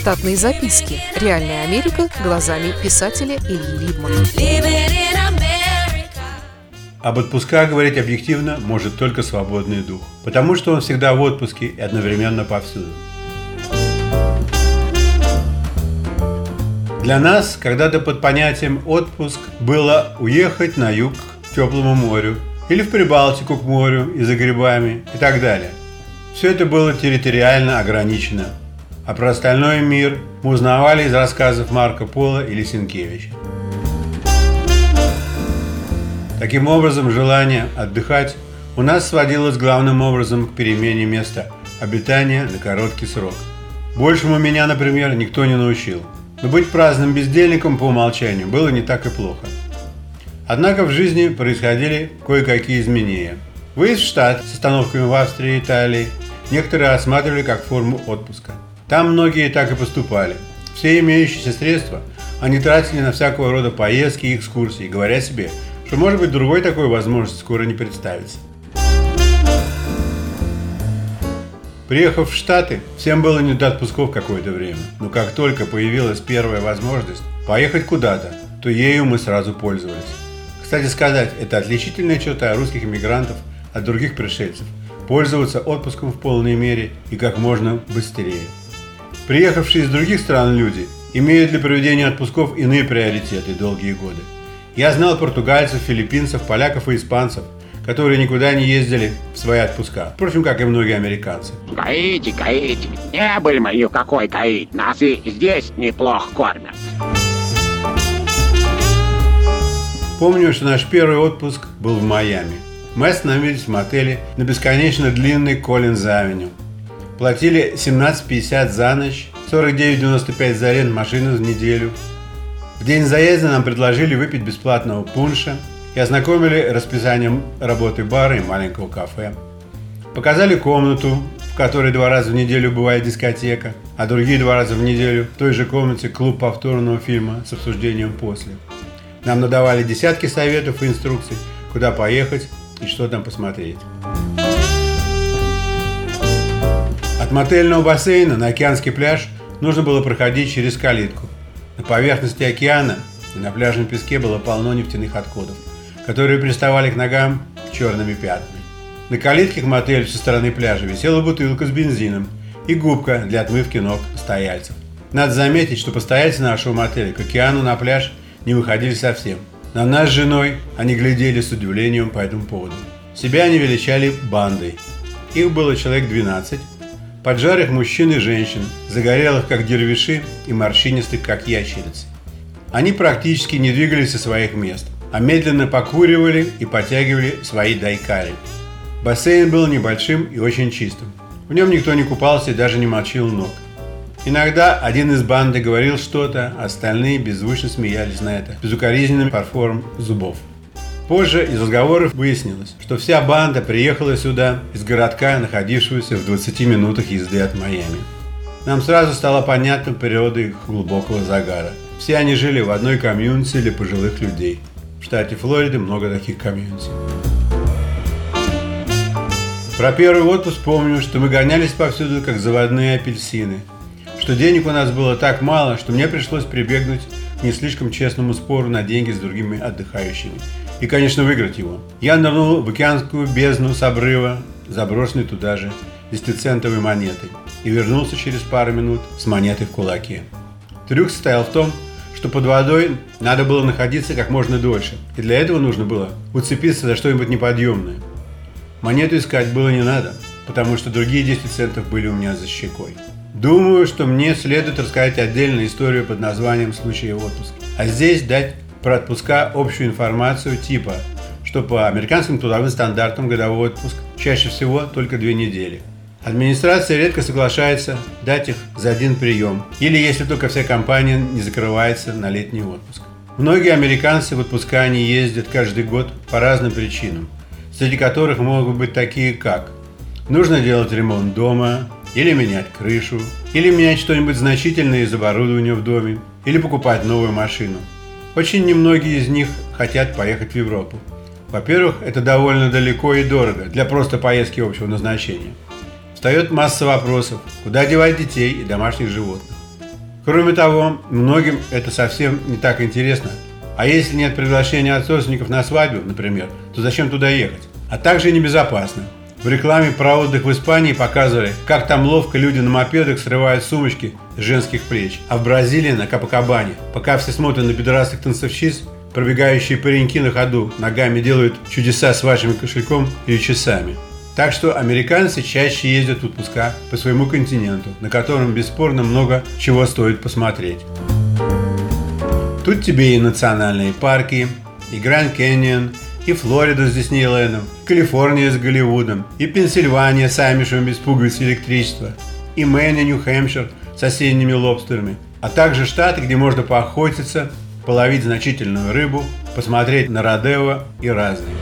Штатные записки. Реальная Америка глазами писателя Ильи Либмана. Об отпусках говорить объективно может только свободный дух, потому что он всегда в отпуске и одновременно повсюду. Для нас когда-то под понятием «отпуск» было уехать на юг к теплому морю или в Прибалтику к морю и за грибами и так далее. Все это было территориально ограничено, а про остальной мир мы узнавали из рассказов Марка Пола или Сенкевича. Таким образом, желание отдыхать у нас сводилось главным образом к перемене места обитания на короткий срок. Большему меня, например, никто не научил. Но быть праздным бездельником по умолчанию было не так и плохо. Однако в жизни происходили кое-какие изменения. Выезд в штат с остановками в Австрии и Италии некоторые осматривали как форму отпуска. Там многие так и поступали. Все имеющиеся средства они тратили на всякого рода поездки и экскурсии, говоря себе – что может быть другой такой возможности скоро не представится. Приехав в Штаты, всем было не до отпусков какое-то время, но как только появилась первая возможность поехать куда-то, то ею мы сразу пользовались. Кстати сказать, это отличительная черта русских иммигрантов от других пришельцев – пользоваться отпуском в полной мере и как можно быстрее. Приехавшие из других стран люди имеют для проведения отпусков иные приоритеты долгие годы – я знал португальцев, филиппинцев, поляков и испанцев, которые никуда не ездили в свои отпуска. Впрочем, как и многие американцы. Гаити, Гаити. Не были мы ни в какой Гаити. Нас и здесь неплохо кормят. Помню, что наш первый отпуск был в Майами. Мы остановились в мотеле на бесконечно длинной Коллинз-авеню. Платили 17,50 за ночь, 49,95 за аренду машины за неделю – в день заезда нам предложили выпить бесплатного пунша и ознакомили расписанием работы бара и маленького кафе. Показали комнату, в которой два раза в неделю бывает дискотека, а другие два раза в неделю в той же комнате клуб повторного фильма с обсуждением после. Нам надавали десятки советов и инструкций, куда поехать и что там посмотреть. От мотельного бассейна на океанский пляж нужно было проходить через калитку – на поверхности океана и на пляжном песке было полно нефтяных отходов, которые приставали к ногам черными пятнами. На калитке к мотелю со стороны пляжа висела бутылка с бензином и губка для отмывки ног постояльцев. Надо заметить, что постояльцы нашего мотеля к океану на пляж не выходили совсем. На нас с женой они глядели с удивлением по этому поводу. Себя они величали бандой. Их было человек 12, поджарых мужчин и женщин, загорелых как дервиши и морщинистых как ящерицы. Они практически не двигались со своих мест, а медленно покуривали и потягивали свои дайкари. Бассейн был небольшим и очень чистым. В нем никто не купался и даже не мочил ног. Иногда один из банды говорил что-то, а остальные беззвучно смеялись на это, безукоризненным фарфором зубов. Позже из разговоров выяснилось, что вся банда приехала сюда из городка, находившегося в 20 минутах езды от Майами. Нам сразу стало понятна природа их глубокого загара. Все они жили в одной комьюнити для пожилых людей. В штате Флорида много таких комьюнити. Про первый отпуск помню, что мы гонялись повсюду, как заводные апельсины. Что денег у нас было так мало, что мне пришлось прибегнуть к не слишком честному спору на деньги с другими отдыхающими – и, конечно, выиграть его. Я нырнул в океанскую бездну с обрыва, заброшенной туда же, десятицентовой монетой, и вернулся через пару минут с монетой в кулаке. Трюк состоял в том, что под водой надо было находиться как можно дольше, и для этого нужно было уцепиться за что-нибудь неподъемное. Монету искать было не надо, потому что другие 10 центов были у меня за щекой. Думаю, что мне следует рассказать отдельную историю под названием «Случай отпуска», а здесь дать про отпуска общую информацию типа, что по американским трудовым стандартам годовой отпуск чаще всего только две недели. Администрация редко соглашается дать их за один прием, или если только вся компания не закрывается на летний отпуск. Многие американцы в отпуска не ездят каждый год по разным причинам, среди которых могут быть такие как нужно делать ремонт дома, или менять крышу, или менять что-нибудь значительное из оборудования в доме, или покупать новую машину – очень немногие из них хотят поехать в Европу. Во-первых, это довольно далеко и дорого для просто поездки общего назначения. Встает масса вопросов, куда девать детей и домашних животных. Кроме того, многим это совсем не так интересно. А если нет приглашения от родственников на свадьбу, например, то зачем туда ехать? А также небезопасно. В рекламе про отдых в Испании показывали, как там ловко люди на мопедах срывают сумочки с женских плеч. А в Бразилии на Капакабане, пока все смотрят на пидорасных танцовщиц, пробегающие пареньки на ходу ногами делают чудеса с вашим кошельком или часами. Так что американцы чаще ездят в отпуска по своему континенту, на котором бесспорно много чего стоит посмотреть. Тут тебе и национальные парки, и Гранд Каньон, и Флорида с Диснейлендом, Калифорния с Голливудом, и Пенсильвания с Амишем без пуговиц электричества, и Мэн и Нью-Хэмпшир с осенними лобстерами, а также штаты, где можно поохотиться, половить значительную рыбу, посмотреть на Родео и разные.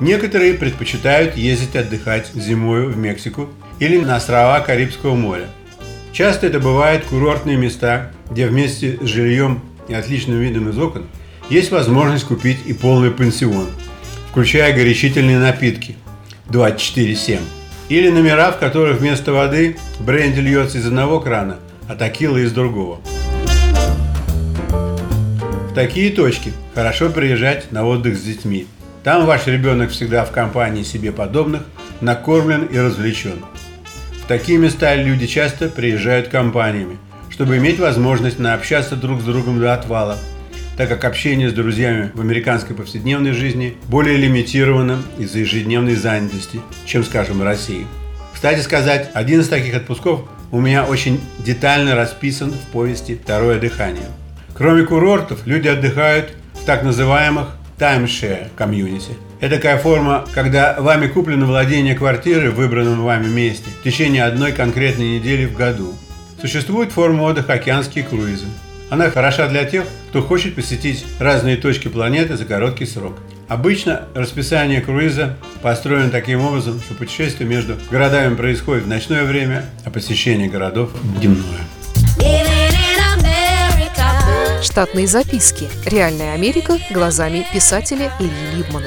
Некоторые предпочитают ездить отдыхать зимой в Мексику или на острова Карибского моря. Часто это бывают курортные места, где вместе с жильем и отличным видом из окон есть возможность купить и полный пансион, включая горячительные напитки 24-7. Или номера, в которых вместо воды бренди льется из одного крана, а текила из другого. В такие точки хорошо приезжать на отдых с детьми. Там ваш ребенок всегда в компании себе подобных, накормлен и развлечен. В такие места люди часто приезжают компаниями, чтобы иметь возможность наобщаться друг с другом до отвала, так как общение с друзьями в американской повседневной жизни более лимитировано из-за ежедневной занятости, чем, скажем, в России. Кстати сказать, один из таких отпусков у меня очень детально расписан в повести «Второе дыхание». Кроме курортов, люди отдыхают в так называемых timeshare комьюнити. Это такая форма, когда вами куплено владение квартиры в выбранном вами месте в течение одной конкретной недели в году. Существует форма отдыха океанские круизы. Она хороша для тех, кто хочет посетить разные точки планеты за короткий срок. Обычно расписание круиза построено таким образом, что путешествие между городами происходит в ночное время, а посещение городов – дневное. Штатные записки. Реальная Америка глазами писателя Ильи Либмана.